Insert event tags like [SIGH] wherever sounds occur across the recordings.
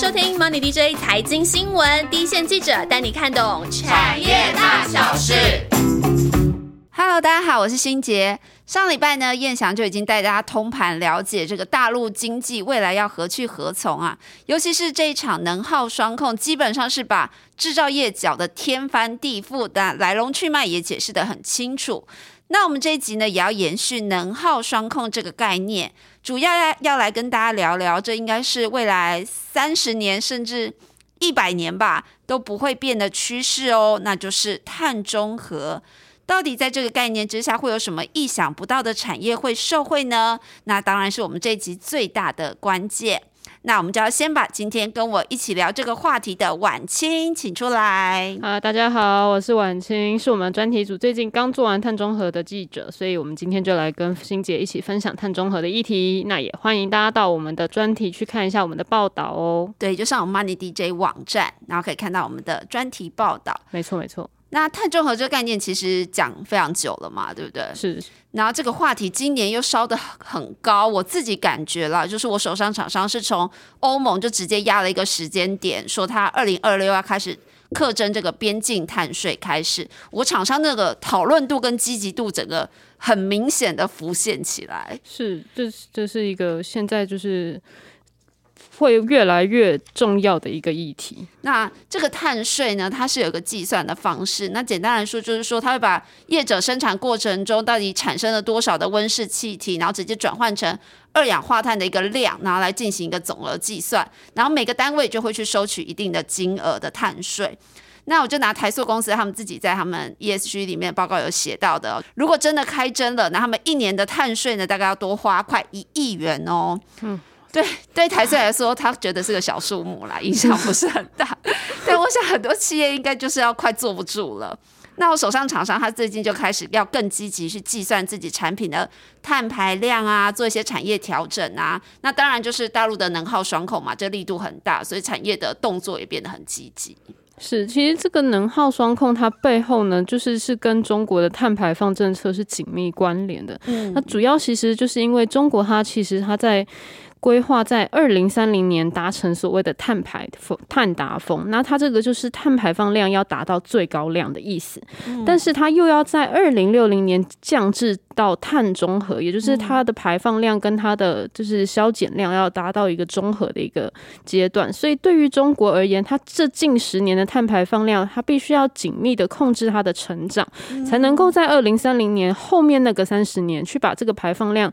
收听 Money DJ 财经新闻，第一线记者带你看懂产业大小事。Hello，大家好，我是新杰。上礼拜呢，燕翔就已经带大家通盘了解这个大陆经济未来要何去何从啊。尤其是这一场能耗双控，基本上是把制造业搅得天翻地覆的来龙去脉也解释得很清楚。那我们这一集呢，也要延续能耗双控这个概念，主要要要来跟大家聊聊，这应该是未来三十年甚至一百年吧都不会变的趋势哦，那就是碳中和。到底在这个概念之下，会有什么意想不到的产业会受惠呢？那当然是我们这一集最大的关键。那我们就要先把今天跟我一起聊这个话题的婉清请出来。啊，大家好，我是婉清，是我们专题组最近刚做完碳中和的记者，所以我们今天就来跟欣姐一起分享碳中和的议题。那也欢迎大家到我们的专题去看一下我们的报道哦。对，就上我们 Money DJ 网站，然后可以看到我们的专题报道。没错，没错。那碳中和这个概念其实讲非常久了嘛，对不对？是。然后这个话题今年又烧得很高，我自己感觉了，就是我手上厂商是从欧盟就直接压了一个时间点，说它二零二六要开始课征这个边境碳税开始。我厂商那个讨论度跟积极度，整个很明显的浮现起来。是，这这是一个现在就是。会越来越重要的一个议题。那这个碳税呢，它是有个计算的方式。那简单来说，就是说它会把业者生产过程中到底产生了多少的温室气体，然后直接转换成二氧化碳的一个量，然后来进行一个总额计算。然后每个单位就会去收取一定的金额的碳税。那我就拿台塑公司他们自己在他们 ESG 里面报告有写到的，如果真的开征了，那他们一年的碳税呢，大概要多花快一亿元哦。嗯。对对，台资来说，他觉得是个小数目啦，影响不是很大。[LAUGHS] 但我想很多企业应该就是要快坐不住了。那我手上厂商他最近就开始要更积极去计算自己产品的碳排量啊，做一些产业调整啊。那当然就是大陆的能耗双控嘛，这力度很大，所以产业的动作也变得很积极。是，其实这个能耗双控它背后呢，就是是跟中国的碳排放政策是紧密关联的。嗯，那主要其实就是因为中国它其实它在。规划在二零三零年达成所谓的碳排风碳达峰，那它这个就是碳排放量要达到最高量的意思，但是它又要在二零六零年降至到碳中和，也就是它的排放量跟它的就是消减量要达到一个中和的一个阶段。所以对于中国而言，它这近十年的碳排放量，它必须要紧密的控制它的成长，才能够在二零三零年后面那个三十年去把这个排放量。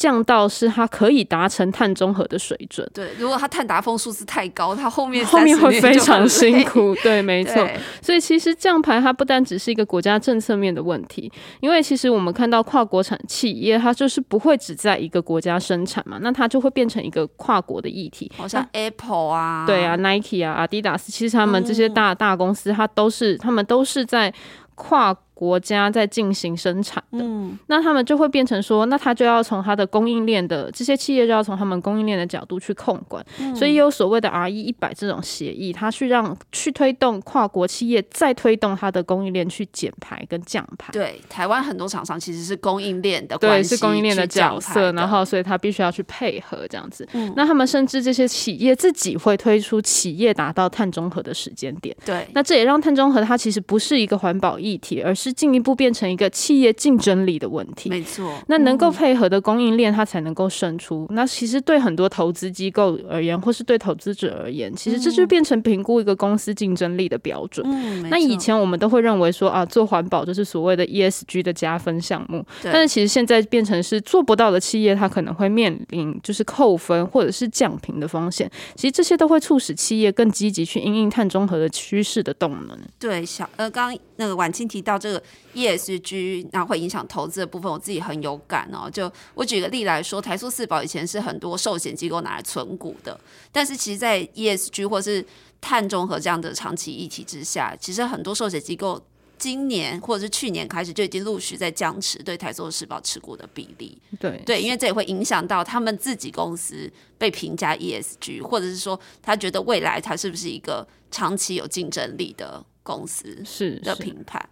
降到是它可以达成碳中和的水准。对，如果它碳达峰数字太高，它后面后面会非常辛苦。[LAUGHS] 对，没错。所以其实降排它不单只是一个国家政策面的问题，因为其实我们看到跨国产企业，它就是不会只在一个国家生产嘛，那它就会变成一个跨国的议题。好像 Apple 啊，对啊，Nike 啊，Adidas，其实他们这些大大公司，它都是他们都是在跨。国家在进行生产的，那他们就会变成说，那他就要从他的供应链的这些企业就要从他们供应链的角度去控管，所以有所谓的 R E 一百这种协议，它去让去推动跨国企业再推动它的供应链去减排跟降排。对，台湾很多厂商其实是供应链的对，是供应链的角色，然后所以他必须要去配合这样子。那他们甚至这些企业自己会推出企业达到碳中和的时间点。对，那这也让碳中和它其实不是一个环保议题，而是进一步变成一个企业竞争力的问题，没错。那能够配合的供应链，它才能够胜出。那其实对很多投资机构而言，或是对投资者而言，其实这就变成评估一个公司竞争力的标准。那以前我们都会认为说啊，做环保就是所谓的 ESG 的加分项目，但是其实现在变成是做不到的企业，它可能会面临就是扣分或者是降评的风险。其实这些都会促使企业更积极去应应碳中和的趋势的动能。对，小呃，刚刚那个婉清提到这个。ESG 那会影响投资的部分，我自己很有感哦。就我举个例来说，台塑四宝以前是很多寿险机构拿来存股的，但是其实，在 ESG 或是碳中和这样的长期议题之下，其实很多寿险机构今年或者是去年开始就已经陆续在僵持对台塑四宝持股的比例。对对，因为这也会影响到他们自己公司被评价 ESG，或者是说他觉得未来他是不是一个长期有竞争力的公司是的评判。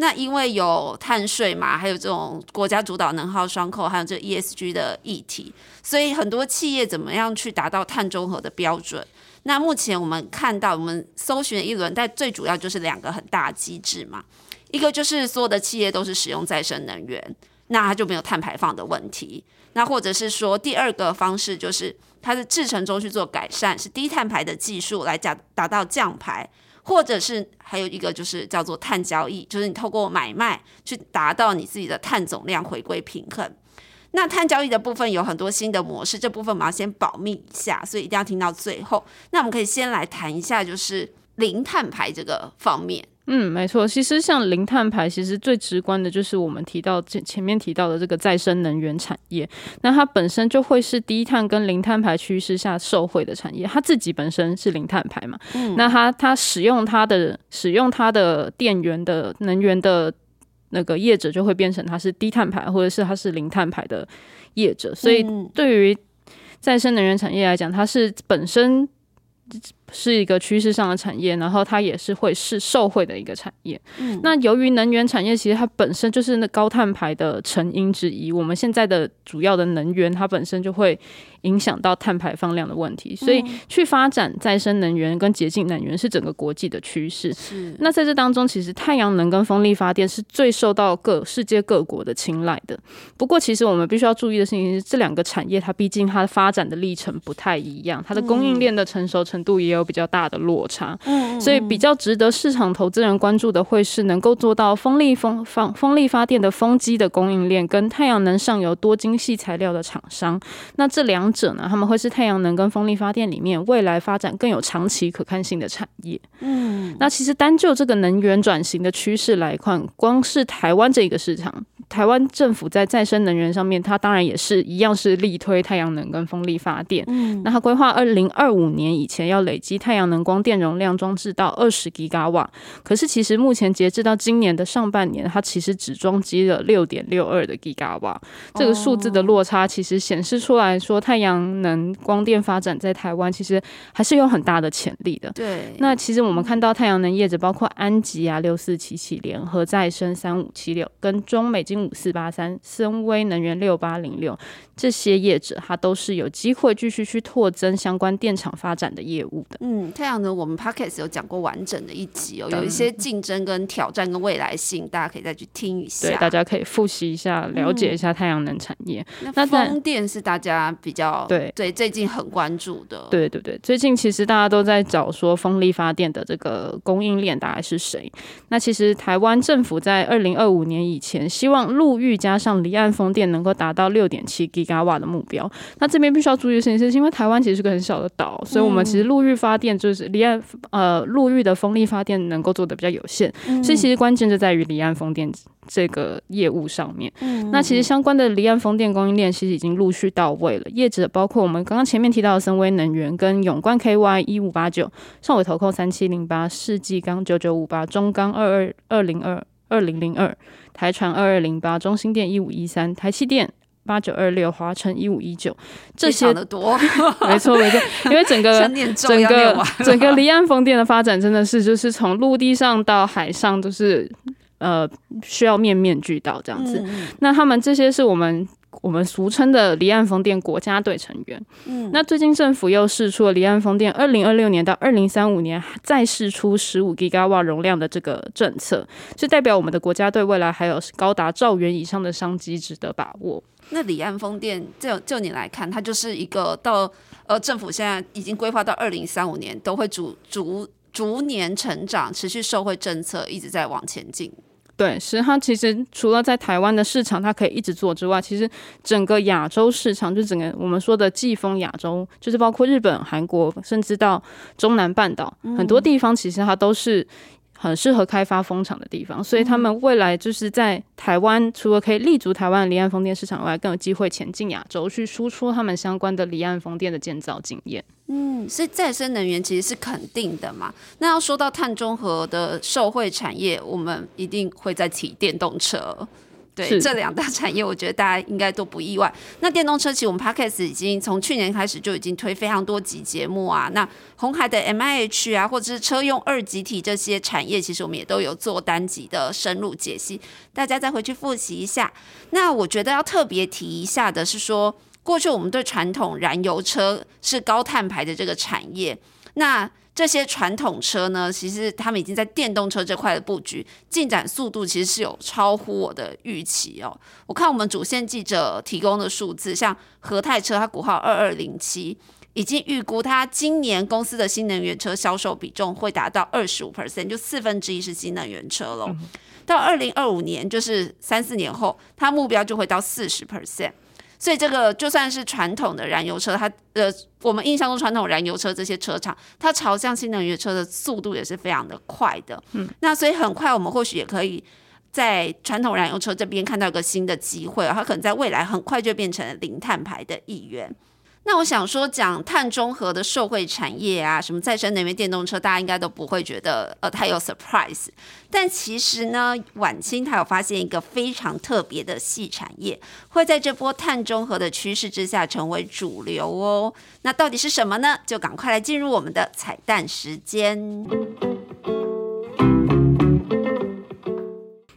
那因为有碳税嘛，还有这种国家主导能耗双扣，还有这 ESG 的议题，所以很多企业怎么样去达到碳中和的标准？那目前我们看到，我们搜寻一轮，但最主要就是两个很大机制嘛。一个就是所有的企业都是使用再生能源，那它就没有碳排放的问题。那或者是说，第二个方式就是它的制程中去做改善，是低碳排的技术来达达到降排，或者是还有一个就是叫做碳交易，就是你透过买卖去达到你自己的碳总量回归平衡。那碳交易的部分有很多新的模式，这部分我们要先保密一下，所以一定要听到最后。那我们可以先来谈一下，就是零碳排这个方面。嗯，没错。其实像零碳排，其实最直观的就是我们提到前前面提到的这个再生能源产业。那它本身就会是低碳跟零碳排趋势下受惠的产业。它自己本身是零碳排嘛，那它它使用它的使用它的电源的能源的那个业者，就会变成它是低碳排，或者是它是零碳排的业者。所以对于再生能源产业来讲，它是本身。是一个趋势上的产业，然后它也是会是受惠的一个产业。嗯，那由于能源产业其实它本身就是那高碳排的成因之一，我们现在的主要的能源它本身就会。影响到碳排放量的问题，所以去发展再生能源跟洁净能源是整个国际的趋势。是那在这当中，其实太阳能跟风力发电是最受到各世界各国的青睐的。不过，其实我们必须要注意的事情是，这两个产业它毕竟它的发展的历程不太一样，它的供应链的成熟程度也有比较大的落差。嗯，所以比较值得市场投资人关注的会是能够做到风力风风风力发电的风机的供应链跟太阳能上游多精细材料的厂商。那这两者呢，他们会是太阳能跟风力发电里面未来发展更有长期可看性的产业。嗯，那其实单就这个能源转型的趋势来看，光是台湾这个市场，台湾政府在再生能源上面，它当然也是一样是力推太阳能跟风力发电。嗯，那它规划二零二五年以前要累积太阳能光电容量装置到二十吉瓦，可是其实目前截至到今年的上半年，它其实只装机了六点六二的吉瓦，这个数字的落差其实显示出来说太阳。能光电发展在台湾其实还是有很大的潜力的。对，那其实我们看到太阳能业者，包括安吉啊、六四七七、联合再生三五七六、跟中美金五四八三、森威能源六八零六这些业者，它都是有机会继续去拓增相关电厂发展的业务的。嗯，太阳能我们 p o c k e t 有讲过完整的一集哦，有一些竞争跟挑战跟未来性，大家可以再去听一下。对，大家可以复习一下，了解一下太阳能产业。那风电是大家比较对。对，最近很关注的。对对对，最近其实大家都在找说风力发电的这个供应链大概是谁。那其实台湾政府在二零二五年以前，希望陆域加上离岸风电能够达到六点七吉瓦的目标。那这边必须要注意的事情是，因为台湾其实是个很小的岛，所以我们其实陆域发电就是离岸呃陆域的风力发电能够做的比较有限。所以其实关键就在于离岸风电。这个业务上面，那其实相关的离岸风电供应链其实已经陆续到位了。业者包括我们刚刚前面提到的森威能源、跟永冠 KY 一五八九、上尾投控三七零八、世纪钢九九五八、中钢二二二零二二零零二、台船二二零八、中心店一五一三、台气店八九二六、华晨一五一九，这些的多，[LAUGHS] 没错没错，因为整个 [LAUGHS] 整个 [LAUGHS] 整个离岸风电的发展真的是就是从陆地上到海上都是。呃，需要面面俱到这样子。那他们这些是我们我们俗称的离岸风电国家队成员。嗯，那最近政府又试出了离岸风电二零二六年到二零三五年再试出十五 Giga 瓦容量的这个政策，就代表我们的国家队未来还有高达兆元以上的商机值得把握。那离岸风电就就你来看，它就是一个到呃政府现在已经规划到二零三五年都会逐逐逐年成长，持续受惠政策一直在往前进。对，是它其实除了在台湾的市场，它可以一直做之外，其实整个亚洲市场，就整个我们说的季风亚洲，就是包括日本、韩国，甚至到中南半岛很多地方，其实它都是。很适合开发风场的地方，所以他们未来就是在台湾，除了可以立足台湾离岸风电市场外，更有机会前进亚洲去输出他们相关的离岸风电的建造经验。嗯，所以再生能源其实是肯定的嘛。那要说到碳中和的受惠产业，我们一定会在提电动车。对这两大产业，[LAUGHS] 我觉得大家应该都不意外。那电动车，其实我们 Podcast 已经从去年开始就已经推非常多集节目啊。那红海的 M I H 啊，或者是车用二级体这些产业，其实我们也都有做单集的深入解析，大家再回去复习一下。那我觉得要特别提一下的是说，过去我们对传统燃油车是高碳排的这个产业，那这些传统车呢，其实他们已经在电动车这块的布局进展速度，其实是有超乎我的预期哦。我看我们主线记者提供的数字，像和泰车，它股号二二零七，已经预估它今年公司的新能源车销售比重会达到二十五 percent，就四分之一是新能源车喽。到二零二五年，就是三四年后，它目标就会到四十 percent。所以这个就算是传统的燃油车，它呃，我们印象中传统燃油车这些车厂，它朝向新能源车的速度也是非常的快的。嗯，那所以很快我们或许也可以在传统燃油车这边看到一个新的机会，它可能在未来很快就变成零碳排的一员。那我想说，讲碳中和的社会产业啊，什么再生能源电动车，大家应该都不会觉得呃太有 surprise。但其实呢，晚清它有发现一个非常特别的细产业，会在这波碳中和的趋势之下成为主流哦。那到底是什么呢？就赶快来进入我们的彩蛋时间。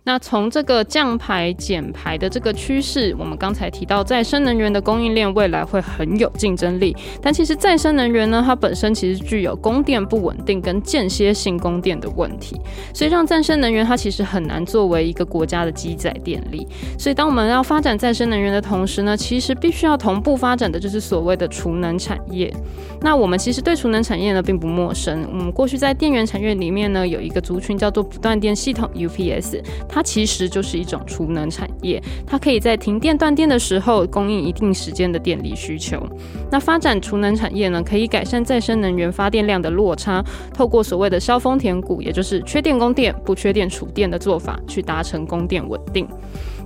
那从这个降排减排的这个趋势，我们刚才提到再生能源的供应链未来会很有竞争力，但其实再生能源呢，它本身其实具有供电不稳定跟间歇性供电的问题，所以让再生能源它其实很难作为一个国家的基载电力。所以当我们要发展再生能源的同时呢，其实必须要同步发展的就是所谓的储能产业。那我们其实对储能产业呢并不陌生，我们过去在电源产业里面呢有一个族群叫做不断电系统 UPS。它其实就是一种储能产业，它可以在停电断电的时候供应一定时间的电力需求。那发展储能产业呢，可以改善再生能源发电量的落差，透过所谓的削峰填谷，也就是缺电供电、不缺电储电的做法，去达成供电稳定。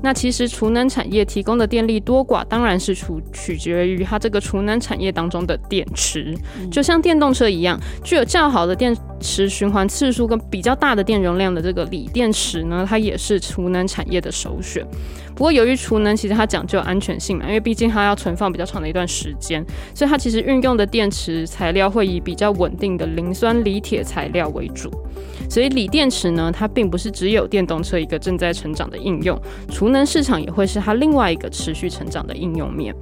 那其实储能产业提供的电力多寡，当然是取取决于它这个储能产业当中的电池。就像电动车一样，具有较好的电池循环次数跟比较大的电容量的这个锂电池呢，它也是储能产业的首选。不过，由于储能其实它讲究安全性嘛，因为毕竟它要存放比较长的一段时间，所以它其实运用的电池材料会以比较稳定的磷酸锂铁材料为主。所以锂电池呢，它并不是只有电动车一个正在成长的应用，储能市场也会是它另外一个持续成长的应用面。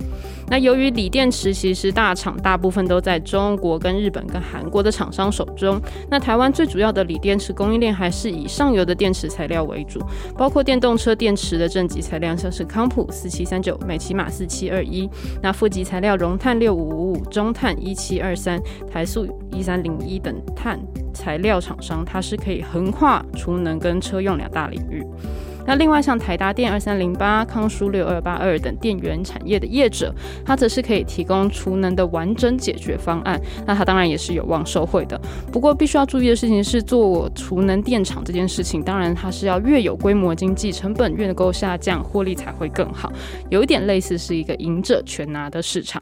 那由于锂电池其实大厂大部分都在中国、跟日本、跟韩国的厂商手中，那台湾最主要的锂电池供应链还是以上游的电池材料为主，包括电动车电池的正极材料，像是康普四七三九、美骑马四七二一，那负极材料融碳六五五五、中碳一七二三、台塑一三零一等碳材料厂商，它是可以横跨储能跟车用两大领域。那另外像台达电二三零八、康舒六二八二等电源产业的业者，它则是可以提供储能的完整解决方案。那它当然也是有望受惠的。不过必须要注意的事情是，做储能电厂这件事情，当然它是要越有规模经济，成本越能够下降，获利才会更好。有一点类似是一个赢者全拿的市场。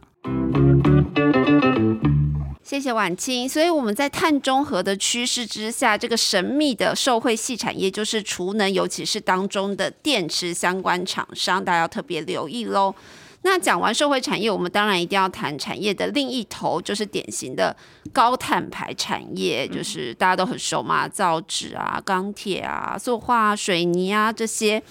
谢谢婉清。所以我们在碳中和的趋势之下，这个神秘的受惠系产业就是储能，尤其是当中的电池相关厂商，大家要特别留意喽。那讲完社会产业，我们当然一定要谈产业的另一头，就是典型的高碳排产业，就是大家都很熟嘛，造纸啊、钢铁啊、塑化、水泥啊这些。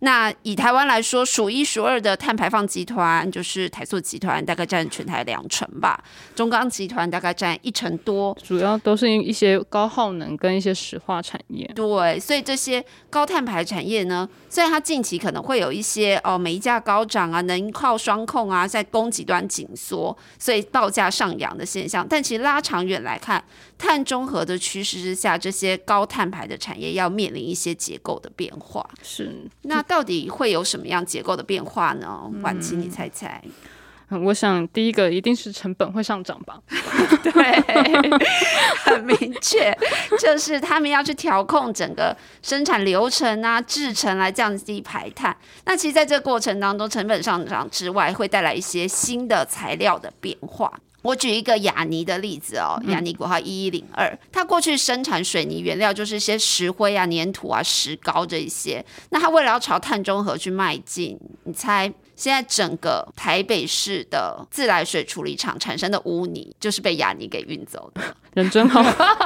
那以台湾来说，数一数二的碳排放集团就是台塑集团，大概占全台两成吧。中钢集团大概占一成多，主要都是一些高耗能跟一些石化产业。对，所以这些高碳排产业呢，虽然它近期可能会有一些哦煤价高涨啊、能耗双控啊，在供给端紧缩，所以报价上扬的现象，但其实拉长远来看，碳中和的趋势之下，这些高碳排的产业要面临一些结构的变化。是，那到底会有什么样结构的变化呢？婉琪，你猜猜？我想第一个一定是成本会上涨吧。[LAUGHS] 对，很明确，就是他们要去调控整个生产流程啊、制程来降低排碳。那其实在这个过程当中，成本上涨之外，会带来一些新的材料的变化。我举一个雅尼的例子哦，雅尼国号一一零二，它过去生产水泥原料就是一些石灰啊、粘土啊、石膏这一些。那它为了要朝碳中和去迈进，你猜？现在整个台北市的自来水处理厂产生的污泥，就是被雅尼给运走的。人真好，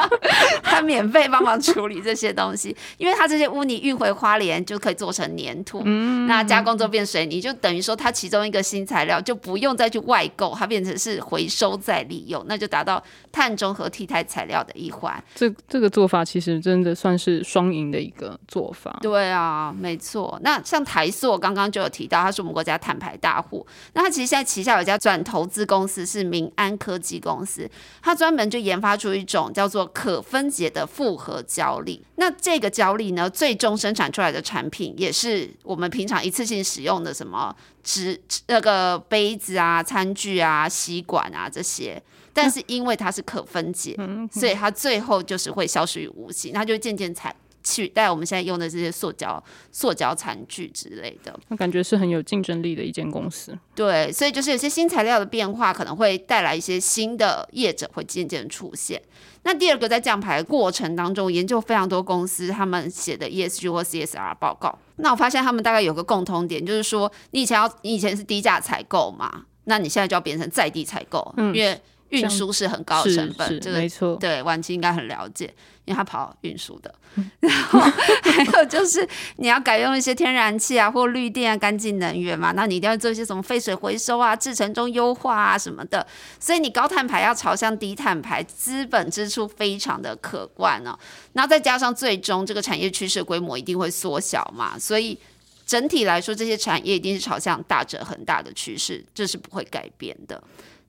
[LAUGHS] 他免费帮忙处理这些东西，因为他这些污泥运回花莲就可以做成粘土，嗯那加工之后变水泥，就等于说它其中一个新材料就不用再去外购，它变成是回收再利用，那就达到碳中和替代材料的一环。这这个做法其实真的算是双赢的一个做法。对啊，没错。那像台塑刚刚就有提到，它是我们国家碳排大户，那它其实现在旗下有一家转投资公司是民安科技公司，它专门就研发。出一种叫做可分解的复合胶粒，那这个胶粒呢，最终生产出来的产品也是我们平常一次性使用的什么纸那个杯子啊、餐具啊、吸管啊这些，但是因为它是可分解，所以它最后就是会消失于无形，它就渐渐才。取代我们现在用的这些塑胶、塑胶餐具之类的，那感觉是很有竞争力的一间公司。对，所以就是有些新材料的变化，可能会带来一些新的业者会渐渐出现。那第二个，在降牌过程当中，研究非常多公司他们写的 ESG 或 CSR 报告。那我发现他们大概有个共通点，就是说你以前要你以前是低价采购嘛，那你现在就要变成在地采购，因为运输是很高的成本。这个没错，对，晚期应该很了解。因为他跑运输的，[LAUGHS] 然后还有就是你要改用一些天然气啊，或绿电啊，干净能源嘛，那你一定要做一些什么废水回收啊，制程中优化啊什么的。所以你高碳排要朝向低碳排，资本支出非常的可观哦。然后再加上最终这个产业趋势规模一定会缩小嘛，所以整体来说这些产业一定是朝向大者很大的趋势，这是不会改变的。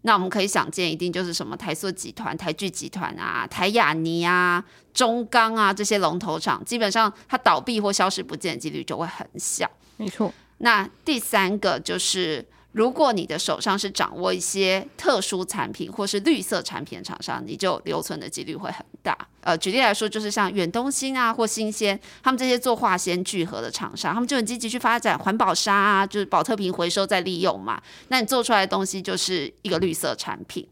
那我们可以想见，一定就是什么台塑集团、台剧集团啊、台雅尼啊、中钢啊这些龙头厂，基本上它倒闭或消失不见的几率就会很小。没错。那第三个就是。如果你的手上是掌握一些特殊产品或是绿色产品的厂商，你就留存的几率会很大。呃，举例来说，就是像远东新啊或新鲜，他们这些做化纤聚合的厂商，他们就很积极去发展环保纱啊，就是保特瓶回收再利用嘛。那你做出来的东西就是一个绿色产品。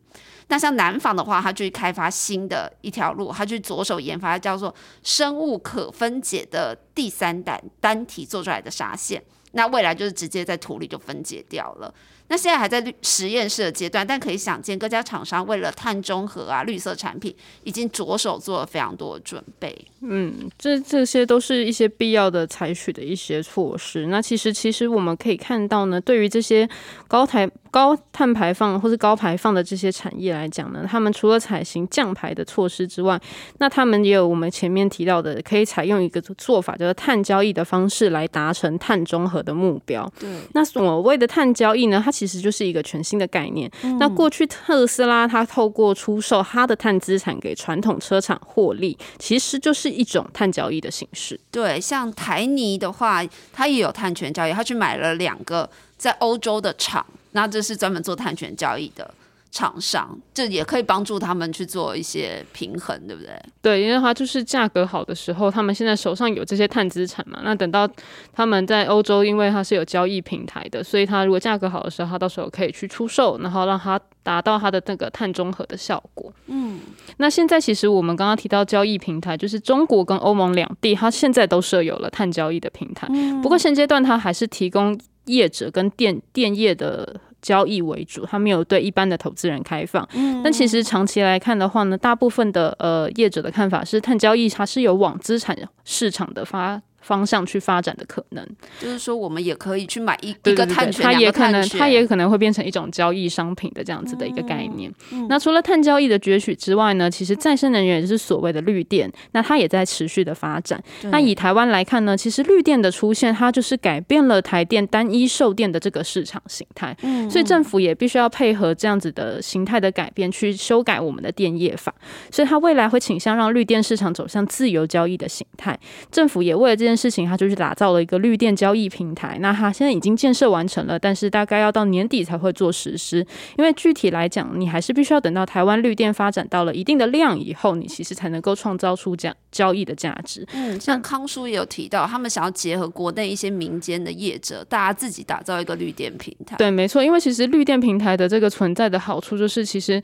那像南纺的话，他就去开发新的一条路，他去着手研发叫做生物可分解的第三代单体做出来的纱线。那未来就是直接在土里就分解掉了。那现在还在实验室的阶段，但可以想见，各家厂商为了碳中和啊、绿色产品，已经着手做了非常多的准备。嗯，这这些都是一些必要的采取的一些措施。那其实，其实我们可以看到呢，对于这些高台高碳排放或是高排放的这些产业来讲呢，他们除了采行降排的措施之外，那他们也有我们前面提到的，可以采用一个做法，就是碳交易的方式来达成碳中和的目标。对，那所谓的碳交易呢，它其实就是一个全新的概念。那过去特斯拉它透过出售它的碳资产给传统车厂获利，其实就是一种碳交易的形式。对，像台泥的话，它也有碳权交易，它去买了两个在欧洲的厂，那这是专门做碳权交易的。厂商，这也可以帮助他们去做一些平衡，对不对？对，因为它就是价格好的时候，他们现在手上有这些碳资产嘛。那等到他们在欧洲，因为它是有交易平台的，所以它如果价格好的时候，它到时候可以去出售，然后让它达到它的那个碳中和的效果。嗯，那现在其实我们刚刚提到交易平台，就是中国跟欧盟两地，它现在都设有了碳交易的平台。不过现阶段它还是提供业者跟电电业的。交易为主，它没有对一般的投资人开放。嗯，但其实长期来看的话呢，大部分的呃业者的看法是，碳交易它是有往资产市场的发。方向去发展的可能，就是说我们也可以去买一一个碳权，它也可能它也可能会变成一种交易商品的这样子的一个概念。那除了碳交易的攫取之外呢，其实再生能源也是所谓的绿电，那它也在持续的发展。那以台湾来看呢，其实绿电的出现，它就是改变了台电单一售电的这个市场形态。嗯，所以政府也必须要配合这样子的形态的改变，去修改我们的电业法。所以它未来会倾向让绿电市场走向自由交易的形态。政府也为了这件件事情，他就去打造了一个绿电交易平台。那他现在已经建设完成了，但是大概要到年底才会做实施。因为具体来讲，你还是必须要等到台湾绿电发展到了一定的量以后，你其实才能够创造出这样交易的价值。嗯，像康叔也有提到，他们想要结合国内一些民间的业者，大家自己打造一个绿电平台。对，没错，因为其实绿电平台的这个存在的好处就是，其实。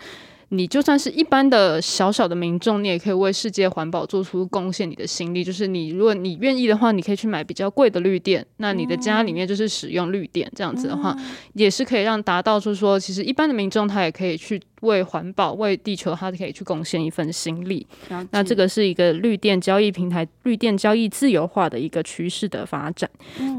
你就算是一般的小小的民众，你也可以为世界环保做出贡献你的心力。就是你，如果你愿意的话，你可以去买比较贵的绿电，那你的家里面就是使用绿电，这样子的话，也是可以让达到，就是说，其实一般的民众他也可以去为环保、为地球，他可以去贡献一份心力。那这个是一个绿电交易平台、绿电交易自由化的一个趋势的发展。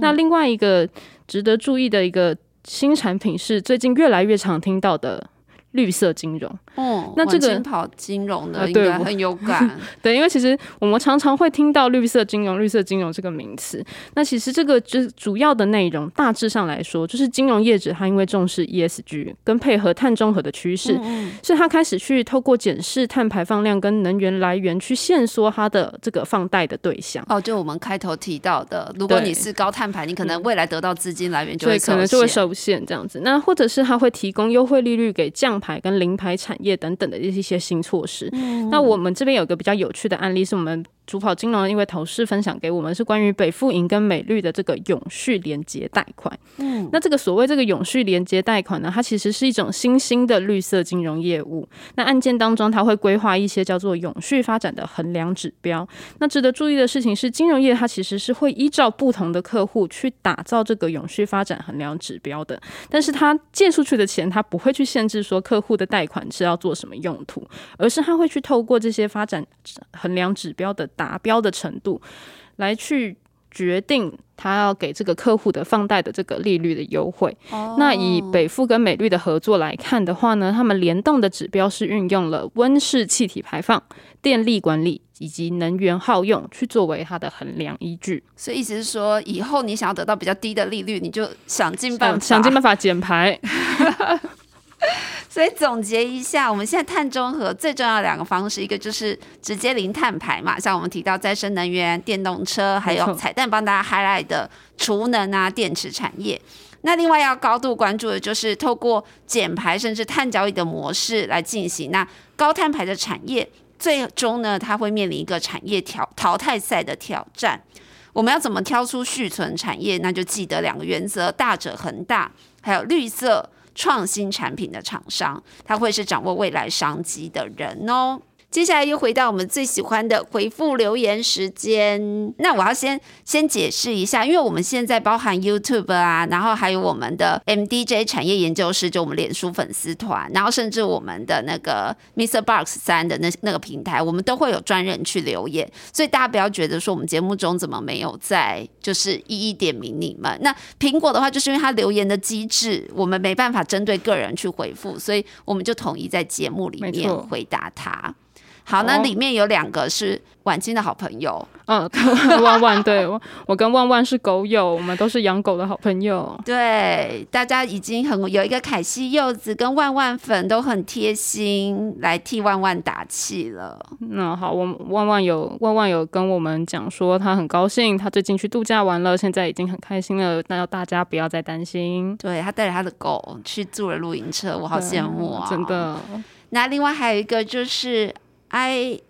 那另外一个值得注意的一个新产品是最近越来越常听到的。绿色金融，哦，那这个跑金融的应该很有感，[LAUGHS] 对，因为其实我们常常会听到绿色金融、绿色金融这个名词。那其实这个就是主要的内容，大致上来说，就是金融业者他因为重视 ESG 跟配合碳中和的趋势，所以他开始去透过检视碳排放量跟能源来源，去限缩他的这个放贷的对象。哦，就我们开头提到的，如果你是高碳排，你可能未来得到资金来源就会可能就会受限这样子。那或者是他会提供优惠利率给降。牌跟零牌产业等等的一些新措施，那我们这边有一个比较有趣的案例，是我们。主跑金融的一位同事分享给我们是关于北富银跟美绿的这个永续连接贷款。嗯，那这个所谓这个永续连接贷款呢，它其实是一种新兴的绿色金融业务。那案件当中，它会规划一些叫做永续发展的衡量指标。那值得注意的事情是，金融业它其实是会依照不同的客户去打造这个永续发展衡量指标的。但是它借出去的钱，它不会去限制说客户的贷款是要做什么用途，而是它会去透过这些发展衡量指标的。达标的程度，来去决定他要给这个客户的放贷的这个利率的优惠。那以北富跟美绿的合作来看的话呢，他们联动的指标是运用了温室气体排放、电力管理以及能源耗用去作为它的衡量依据。所以意思是说，以后你想要得到比较低的利率，你就想尽办法想尽办法减排。[LAUGHS] 所以总结一下，我们现在碳中和最重要的两个方式，一个就是直接零碳排嘛，像我们提到再生能源、电动车，还有彩蛋帮大家 highlight 的储能啊、电池产业。那另外要高度关注的就是透过减排甚至碳交易的模式来进行。那高碳排的产业，最终呢，它会面临一个产业挑淘汰赛的挑战。我们要怎么挑出续存产业？那就记得两个原则：大者恒大，还有绿色。创新产品的厂商，他会是掌握未来商机的人哦。接下来又回到我们最喜欢的回复留言时间。那我要先先解释一下，因为我们现在包含 YouTube 啊，然后还有我们的 MDJ 产业研究室，就我们脸书粉丝团，然后甚至我们的那个 Mr. Box 三的那那个平台，我们都会有专人去留言。所以大家不要觉得说我们节目中怎么没有在就是一一点名你们。那苹果的话，就是因为它留言的机制，我们没办法针对个人去回复，所以我们就统一在节目里面回答他。好，那里面有两个是婉清的好朋友，嗯，万万对我，我跟万万是狗友，我们都是养狗的好朋友。对，大家已经很有一个凯西柚子跟万万粉都很贴心来替万万打气了。那好，我万万有万万有跟我们讲说，他很高兴，他最近去度假完了，现在已经很开心了。那要大家不要再担心。对他带着他的狗去住了露营车，我好羡慕啊！真的。那另外还有一个就是。I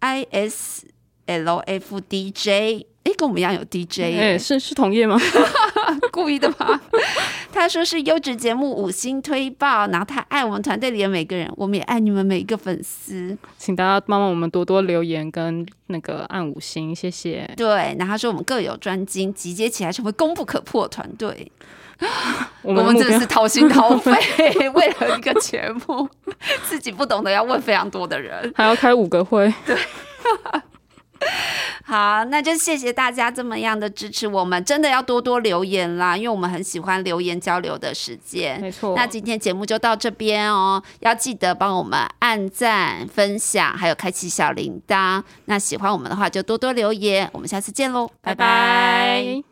I S L F D J，哎，跟我们一样有 D J，哎，是是同业吗？[LAUGHS] 故意的吗？[LAUGHS] 他说是优质节目五星推爆，然后他爱我们团队里的每个人，我们也爱你们每一个粉丝，请大家帮帮我们多多留言跟那个按五星，谢谢。对，然后他说我们各有专精，集结起来成为功不可破团队。[LAUGHS] 我们真的是掏心掏肺，[LAUGHS] 为了一个节目，[LAUGHS] 自己不懂得要问非常多的人，还要开五个会。对，好，那就谢谢大家这么样的支持，我们真的要多多留言啦，因为我们很喜欢留言交流的时间。没错，那今天节目就到这边哦，要记得帮我们按赞、分享，还有开启小铃铛。那喜欢我们的话，就多多留言。我们下次见喽，拜拜。